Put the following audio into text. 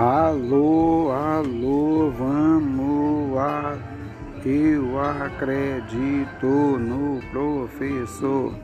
Alô, alô, vamos lá. Eu acredito no professor.